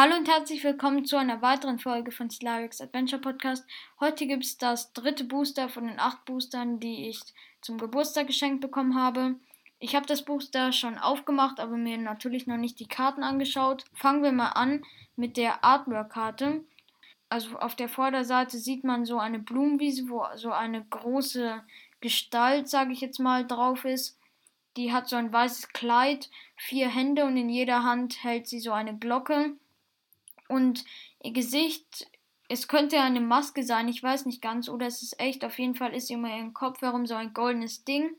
Hallo und herzlich willkommen zu einer weiteren Folge von Slarix Adventure Podcast. Heute gibt es das dritte Booster von den acht Boostern, die ich zum Geburtstag geschenkt bekommen habe. Ich habe das Booster schon aufgemacht, aber mir natürlich noch nicht die Karten angeschaut. Fangen wir mal an mit der Artwork-Karte. Also auf der Vorderseite sieht man so eine Blumenwiese, wo so eine große Gestalt, sage ich jetzt mal, drauf ist. Die hat so ein weißes Kleid, vier Hände und in jeder Hand hält sie so eine Glocke. Und ihr Gesicht, es könnte eine Maske sein, ich weiß nicht ganz, oder es ist echt. Auf jeden Fall ist immer ihr Kopf herum so ein goldenes Ding.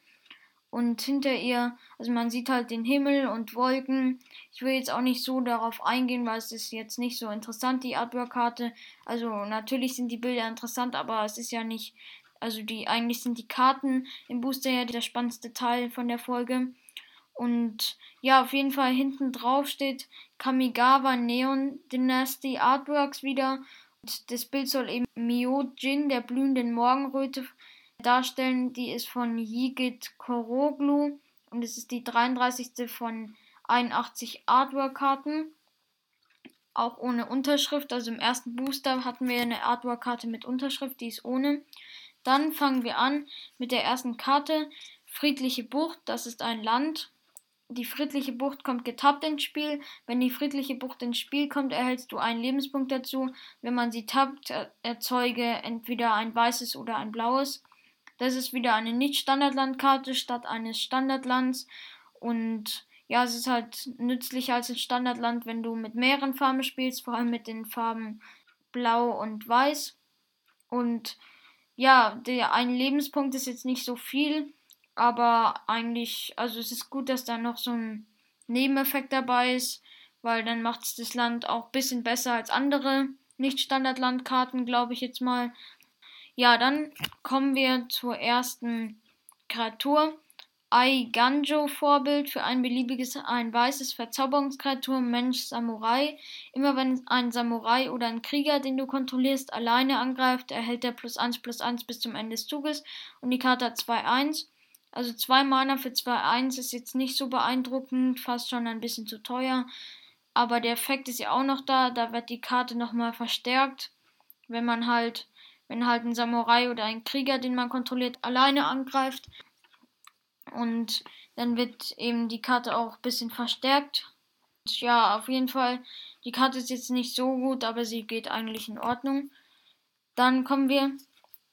Und hinter ihr, also man sieht halt den Himmel und Wolken. Ich will jetzt auch nicht so darauf eingehen, weil es ist jetzt nicht so interessant, die Artwork-Karte. Also natürlich sind die Bilder interessant, aber es ist ja nicht, also die, eigentlich sind die Karten im Booster ja der spannendste Teil von der Folge. Und ja, auf jeden Fall hinten drauf steht Kamigawa Neon Dynasty Artworks wieder. Und das Bild soll eben Myojin, der blühenden Morgenröte, darstellen. Die ist von Yigit Koroglu und es ist die 33. von 81 Artwork-Karten. Auch ohne Unterschrift. Also im ersten Booster hatten wir eine Artwork-Karte mit Unterschrift, die ist ohne. Dann fangen wir an mit der ersten Karte. Friedliche Bucht, das ist ein Land die friedliche Bucht kommt getappt ins Spiel. Wenn die friedliche Bucht ins Spiel kommt, erhältst du einen Lebenspunkt dazu. Wenn man sie tappt, erzeuge entweder ein weißes oder ein blaues. Das ist wieder eine Nicht-Standardlandkarte statt eines Standardlands. Und ja, es ist halt nützlicher als ein Standardland, wenn du mit mehreren Farben spielst, vor allem mit den Farben Blau und Weiß. Und ja, der ein Lebenspunkt ist jetzt nicht so viel aber eigentlich, also es ist gut, dass da noch so ein Nebeneffekt dabei ist, weil dann macht es das Land auch ein bisschen besser als andere Nicht-Standard-Landkarten, glaube ich jetzt mal. Ja, dann kommen wir zur ersten Kreatur. Ai Ganjo Vorbild für ein beliebiges, ein weißes Verzauberungskreatur, Mensch, Samurai. Immer wenn ein Samurai oder ein Krieger, den du kontrollierst, alleine angreift, erhält er plus 1 plus 1 bis zum Ende des Zuges und die Karte hat 2-1. Also zwei Mana für 2-1 ist jetzt nicht so beeindruckend, fast schon ein bisschen zu teuer. Aber der Effekt ist ja auch noch da, da wird die Karte nochmal verstärkt, wenn man halt, wenn halt ein Samurai oder ein Krieger, den man kontrolliert, alleine angreift. Und dann wird eben die Karte auch ein bisschen verstärkt. Und ja, auf jeden Fall, die Karte ist jetzt nicht so gut, aber sie geht eigentlich in Ordnung. Dann kommen wir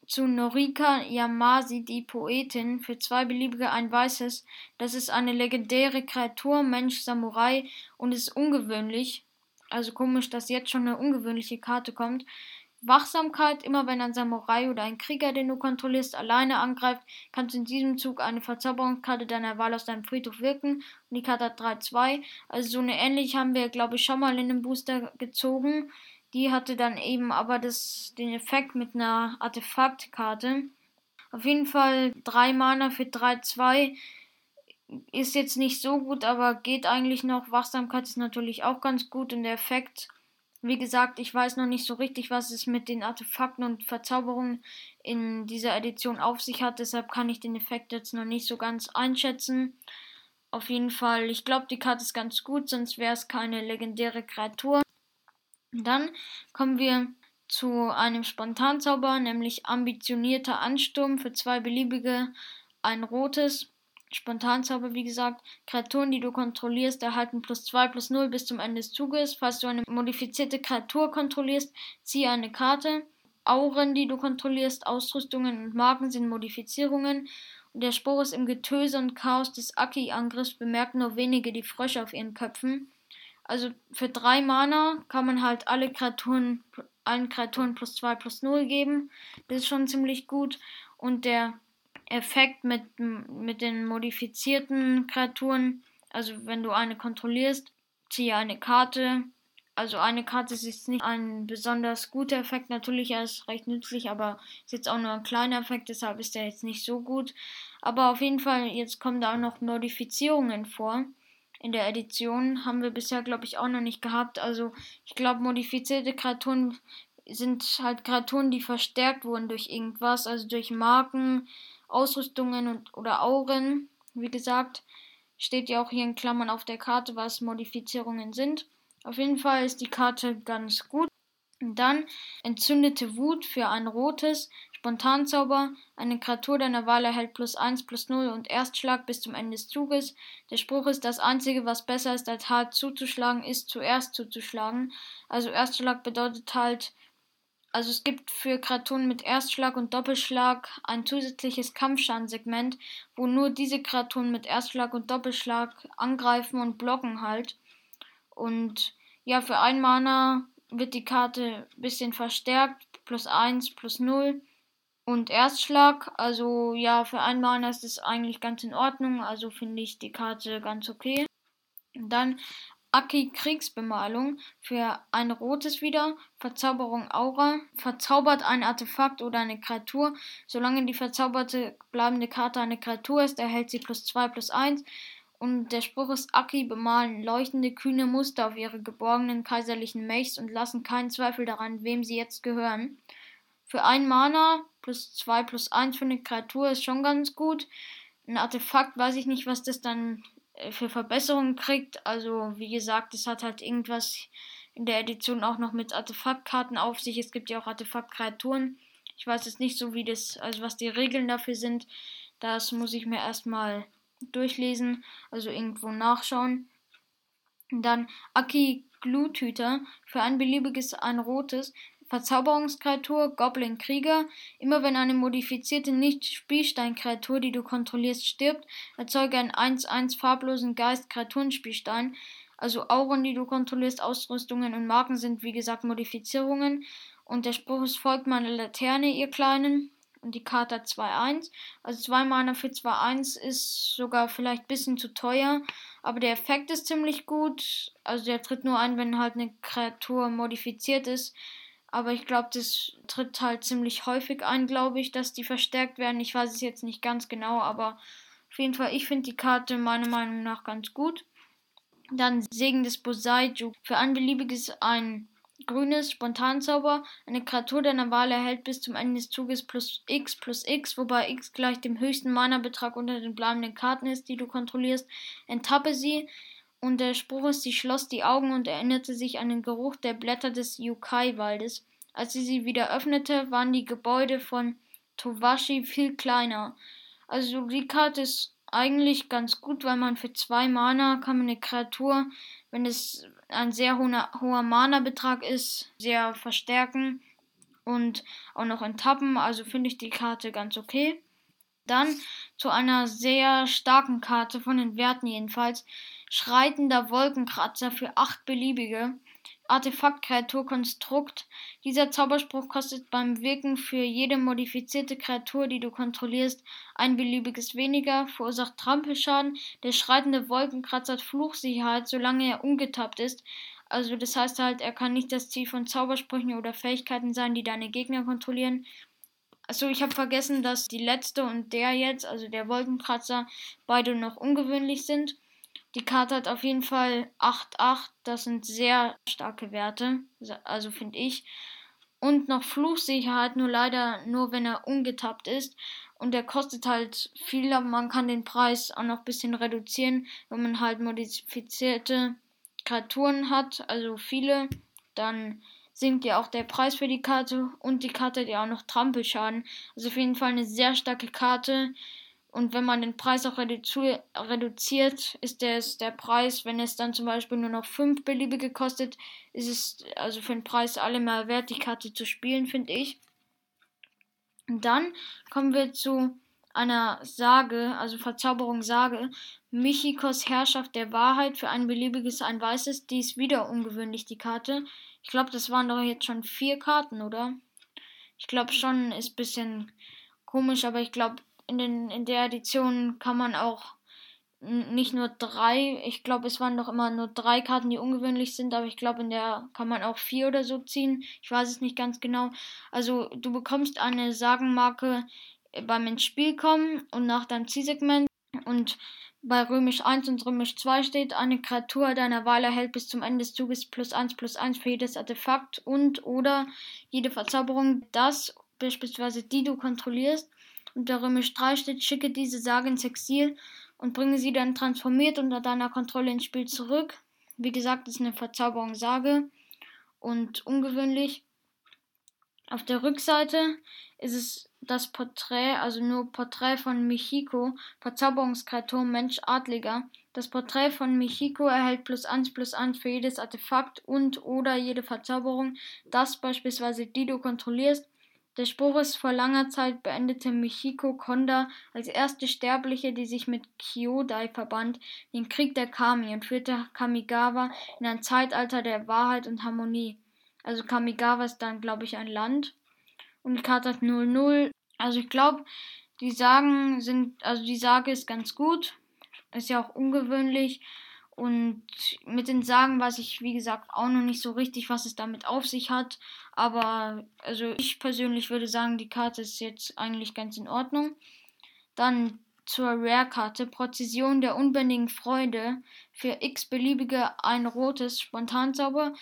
zu Norika Yamasi, die Poetin, für zwei beliebige ein weißes. Das ist eine legendäre Kreatur, Mensch, Samurai und ist ungewöhnlich. Also komisch, dass jetzt schon eine ungewöhnliche Karte kommt. Wachsamkeit, immer wenn ein Samurai oder ein Krieger, den du kontrollierst, alleine angreift, kannst du in diesem Zug eine Verzauberungskarte deiner Wahl aus deinem Friedhof wirken. Und die Karte hat 3-2. Also so eine ähnliche haben wir, glaube ich, schon mal in dem Booster gezogen. Die hatte dann eben aber das, den Effekt mit einer Artefaktkarte. Auf jeden Fall 3 Mana für 3-2 ist jetzt nicht so gut, aber geht eigentlich noch. Wachsamkeit ist natürlich auch ganz gut und der Effekt, wie gesagt, ich weiß noch nicht so richtig, was es mit den Artefakten und Verzauberungen in dieser Edition auf sich hat, deshalb kann ich den Effekt jetzt noch nicht so ganz einschätzen. Auf jeden Fall, ich glaube, die Karte ist ganz gut, sonst wäre es keine legendäre Kreatur. Dann kommen wir zu einem Spontanzauber, nämlich ambitionierter Ansturm für zwei beliebige, ein rotes. Spontanzauber, wie gesagt, Kreaturen, die du kontrollierst, erhalten plus 2 plus 0 bis zum Ende des Zuges. Falls du eine modifizierte Kreatur kontrollierst, ziehe eine Karte. Auren, die du kontrollierst, Ausrüstungen und Marken sind Modifizierungen. Und der Spor ist im Getöse und Chaos des Aki-Angriffs bemerken nur wenige die Frösche auf ihren Köpfen. Also für drei Mana kann man halt alle Kreaturen, allen Kreaturen plus 2 plus 0 geben. Das ist schon ziemlich gut. Und der Effekt mit, mit den modifizierten Kreaturen, also wenn du eine kontrollierst, ziehe eine Karte. Also eine Karte ist jetzt nicht ein besonders guter Effekt, natürlich er ist recht nützlich, aber ist jetzt auch nur ein kleiner Effekt, deshalb ist er jetzt nicht so gut. Aber auf jeden Fall, jetzt kommen da auch noch Modifizierungen vor in der Edition haben wir bisher, glaube ich, auch noch nicht gehabt. Also ich glaube, modifizierte Kreaturen sind halt Kreaturen, die verstärkt wurden durch irgendwas, also durch Marken, Ausrüstungen und, oder Auren. Wie gesagt, steht ja auch hier in Klammern auf der Karte, was Modifizierungen sind. Auf jeden Fall ist die Karte ganz gut. Dann entzündete Wut für ein rotes Spontanzauber. Eine Kreatur deiner Wahl erhält plus 1 plus 0 und Erstschlag bis zum Ende des Zuges. Der Spruch ist, das Einzige, was besser ist, als hart zuzuschlagen, ist zuerst zuzuschlagen. Also Erstschlag bedeutet halt, also es gibt für Kreaturen mit Erstschlag und Doppelschlag ein zusätzliches Kampfschadensegment, wo nur diese Kreaturen mit Erstschlag und Doppelschlag angreifen und blocken halt. Und ja, für ein Mana wird die Karte ein bisschen verstärkt, plus 1, plus 0 und Erstschlag. Also ja, für ein Mana ist es eigentlich ganz in Ordnung, also finde ich die Karte ganz okay. Dann Aki Kriegsbemalung für ein rotes wieder, Verzauberung Aura, verzaubert ein Artefakt oder eine Kreatur. Solange die verzauberte bleibende Karte eine Kreatur ist, erhält sie plus 2 plus 1 und der Spruch ist Aki bemalen leuchtende, kühne Muster auf ihre geborgenen kaiserlichen Mechs und lassen keinen Zweifel daran, wem sie jetzt gehören. Für ein Mana plus 2 plus 1 für eine Kreatur ist schon ganz gut. Ein Artefakt weiß ich nicht, was das dann äh, für Verbesserungen kriegt. Also, wie gesagt, es hat halt irgendwas in der Edition auch noch mit Artefaktkarten auf sich. Es gibt ja auch Artefaktkreaturen. Ich weiß jetzt nicht so, wie das, also was die Regeln dafür sind. Das muss ich mir erstmal durchlesen, also irgendwo nachschauen. Dann Aki Gluthüter für ein beliebiges ein rotes Verzauberungskreatur Goblin Krieger. Immer wenn eine modifizierte Nicht-Spielstein-Kreatur, die du kontrollierst, stirbt, erzeuge einen 1-1 farblosen Geist-Kreaturenspielstein. Also Auren, die du kontrollierst, Ausrüstungen und Marken sind wie gesagt Modifizierungen. Und der Spruch ist folgt meine Laterne, ihr Kleinen und die Karte hat 2-1. Also 2 Mana für 2-1 ist sogar vielleicht ein bisschen zu teuer, aber der Effekt ist ziemlich gut. Also der tritt nur ein, wenn halt eine Kreatur modifiziert ist. Aber ich glaube, das tritt halt ziemlich häufig ein, glaube ich, dass die verstärkt werden. Ich weiß es jetzt nicht ganz genau, aber auf jeden Fall, ich finde die Karte meiner Meinung nach ganz gut. Dann Segen des Bosaiju. Für ein beliebiges ein Grünes Spontanzauber. Eine Kreatur deiner Wahl erhält bis zum Ende des Zuges plus x plus x, wobei x gleich dem höchsten Mana-Betrag unter den bleibenden Karten ist, die du kontrollierst. Enttappe sie. Und der Spruch ist, sie schloss die Augen und erinnerte sich an den Geruch der Blätter des Yukai-Waldes. Als sie sie wieder öffnete, waren die Gebäude von Towashi viel kleiner. Also die Karte ist eigentlich ganz gut, weil man für zwei Mana kann man eine Kreatur, wenn es ein sehr hoher, hoher Mana-Betrag ist, sehr verstärken und auch noch enttappen. Also finde ich die Karte ganz okay. Dann zu einer sehr starken Karte von den Werten jedenfalls. Schreitender Wolkenkratzer für acht beliebige. Artefakt-Kreatur-Konstrukt. Dieser Zauberspruch kostet beim Wirken für jede modifizierte Kreatur, die du kontrollierst, ein beliebiges weniger, verursacht Trampelschaden. Der schreitende Wolkenkratzer hat Fluchsicherheit, solange er ungetappt ist. Also das heißt halt, er kann nicht das Ziel von Zaubersprüchen oder Fähigkeiten sein, die deine Gegner kontrollieren. Also ich habe vergessen, dass die letzte und der jetzt, also der Wolkenkratzer, beide noch ungewöhnlich sind. Die Karte hat auf jeden Fall 8-8. Das sind sehr starke Werte. Also finde ich. Und noch Fluchsicherheit, nur leider nur, wenn er ungetappt ist. Und der kostet halt viel, aber man kann den Preis auch noch ein bisschen reduzieren, wenn man halt modifizierte Kreaturen hat, also viele, dann sinkt ja auch der Preis für die Karte und die Karte hat ja auch noch Trampelschaden. Also auf jeden Fall eine sehr starke Karte. Und wenn man den Preis auch redu reduziert, ist es der Preis, wenn es dann zum Beispiel nur noch 5 beliebige kostet, ist es also für den Preis allemal wert, die Karte zu spielen, finde ich. Und dann kommen wir zu einer Sage, also Verzauberung Sage. Michikos Herrschaft der Wahrheit für ein beliebiges ein weißes. Die ist wieder ungewöhnlich, die Karte. Ich glaube, das waren doch jetzt schon vier Karten, oder? Ich glaube schon, ist ein bisschen komisch, aber ich glaube, in, den, in der Edition kann man auch nicht nur drei, ich glaube, es waren doch immer nur drei Karten, die ungewöhnlich sind, aber ich glaube, in der kann man auch vier oder so ziehen. Ich weiß es nicht ganz genau. Also, du bekommst eine Sagenmarke beim ins Spiel kommen und nach deinem Zielsegment und bei Römisch 1 und Römisch 2 steht, eine Kreatur deiner Wahl erhält bis zum Ende des Zuges plus 1 plus 1 für jedes Artefakt und oder jede Verzauberung, das beispielsweise die du kontrollierst unter Römisch 3 steht, schicke diese Sage ins Exil und bringe sie dann transformiert unter deiner Kontrolle ins Spiel zurück. Wie gesagt, ist eine Verzauberungssage und ungewöhnlich. Auf der Rückseite ist es das Porträt, also nur Porträt von Michiko, Verzauberungskreatur Mensch Adliger. Das Porträt von Michiko erhält plus 1 plus 1 für jedes Artefakt und oder jede Verzauberung, das beispielsweise die du kontrollierst. Der Spruch ist vor langer Zeit beendete Michiko Konda als erste Sterbliche, die sich mit Kyodai verband, den Krieg der Kami und führte Kamigawa in ein Zeitalter der Wahrheit und Harmonie. Also Kamigawa ist dann, glaube ich, ein Land. Und hat 0-0. Also ich glaube, die Sagen sind, also die Sage ist ganz gut. Ist ja auch ungewöhnlich. Und mit den Sagen weiß ich, wie gesagt, auch noch nicht so richtig, was es damit auf sich hat. Aber also ich persönlich würde sagen, die Karte ist jetzt eigentlich ganz in Ordnung. Dann zur Rare-Karte Präzision der unbändigen Freude für x beliebige ein rotes Spontanzauber.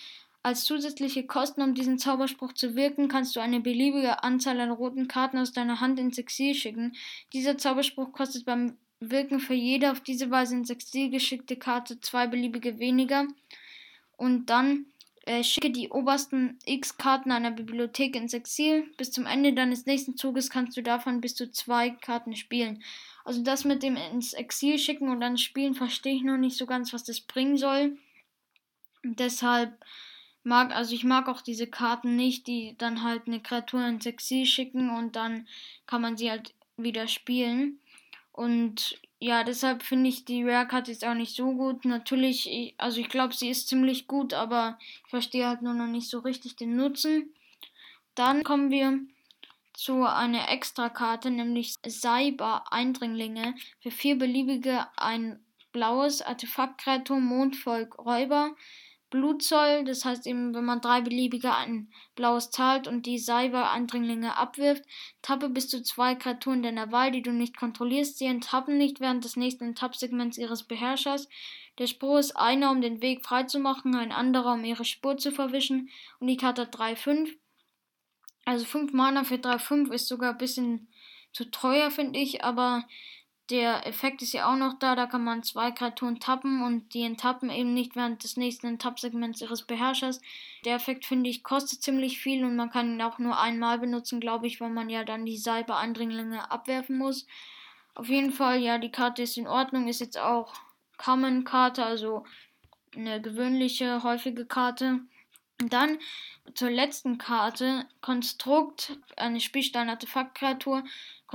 Als zusätzliche Kosten, um diesen Zauberspruch zu wirken, kannst du eine beliebige Anzahl an roten Karten aus deiner Hand ins Exil schicken. Dieser Zauberspruch kostet beim Wirken für jede auf diese Weise ins Exil geschickte Karte zwei beliebige weniger. Und dann äh, schicke die obersten x Karten einer Bibliothek ins Exil. Bis zum Ende deines nächsten Zuges kannst du davon bis zu zwei Karten spielen. Also das mit dem ins Exil schicken und dann spielen verstehe ich noch nicht so ganz, was das bringen soll. deshalb mag, also ich mag auch diese Karten nicht, die dann halt eine Kreatur ins Exil schicken und dann kann man sie halt wieder spielen. Und ja, deshalb finde ich die Rare Card jetzt auch nicht so gut. Natürlich, also ich glaube, sie ist ziemlich gut, aber ich verstehe halt nur noch nicht so richtig den Nutzen. Dann kommen wir zu einer Extrakarte, nämlich Cyber Eindringlinge für vier beliebige ein blaues Artefaktkreatur Mondvolk Räuber Blutzoll, das heißt eben, wenn man drei beliebige ein blaues zahlt und die Cyber-Eindringlinge abwirft, tappe bis zu zwei Kreaturen deiner Wahl, die du nicht kontrollierst. Sie enttappen nicht während des nächsten Enttappsegments ihres Beherrschers. Der Spruch ist einer, um den Weg freizumachen, ein anderer, um ihre Spur zu verwischen. Und die Karte hat 3-5. Also 5 Mana für 3-5 ist sogar ein bisschen zu teuer, finde ich, aber der Effekt ist ja auch noch da, da kann man zwei Kreaturen tappen und die enttappen eben nicht während des nächsten Enttappsegments ihres Beherrschers. Der Effekt, finde ich, kostet ziemlich viel und man kann ihn auch nur einmal benutzen, glaube ich, weil man ja dann die Cyber-Eindringlinge abwerfen muss. Auf jeden Fall, ja, die Karte ist in Ordnung, ist jetzt auch Common-Karte, also eine gewöhnliche, häufige Karte. Und dann zur letzten Karte, Konstrukt, eine Spielstein-Artefakt-Kreatur.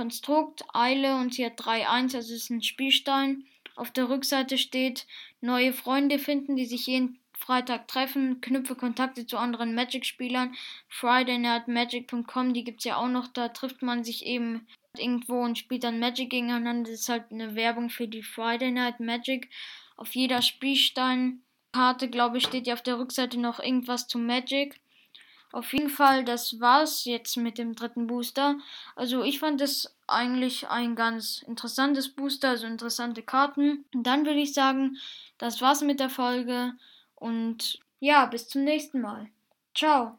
Konstrukt, Eile und sie hat 3-1, also ist ein Spielstein. Auf der Rückseite steht neue Freunde finden, die sich jeden Freitag treffen, knüpfe Kontakte zu anderen Magic-Spielern. FridayNightMagic.com, die gibt es ja auch noch, da trifft man sich eben irgendwo und spielt dann Magic gegeneinander. Das ist halt eine Werbung für die Friday Night Magic. Auf jeder Spielsteinkarte, glaube ich, steht ja auf der Rückseite noch irgendwas zu Magic. Auf jeden Fall, das war's jetzt mit dem dritten Booster. Also ich fand es eigentlich ein ganz interessantes Booster, also interessante Karten. Und dann würde ich sagen, das war's mit der Folge und ja, bis zum nächsten Mal. Ciao.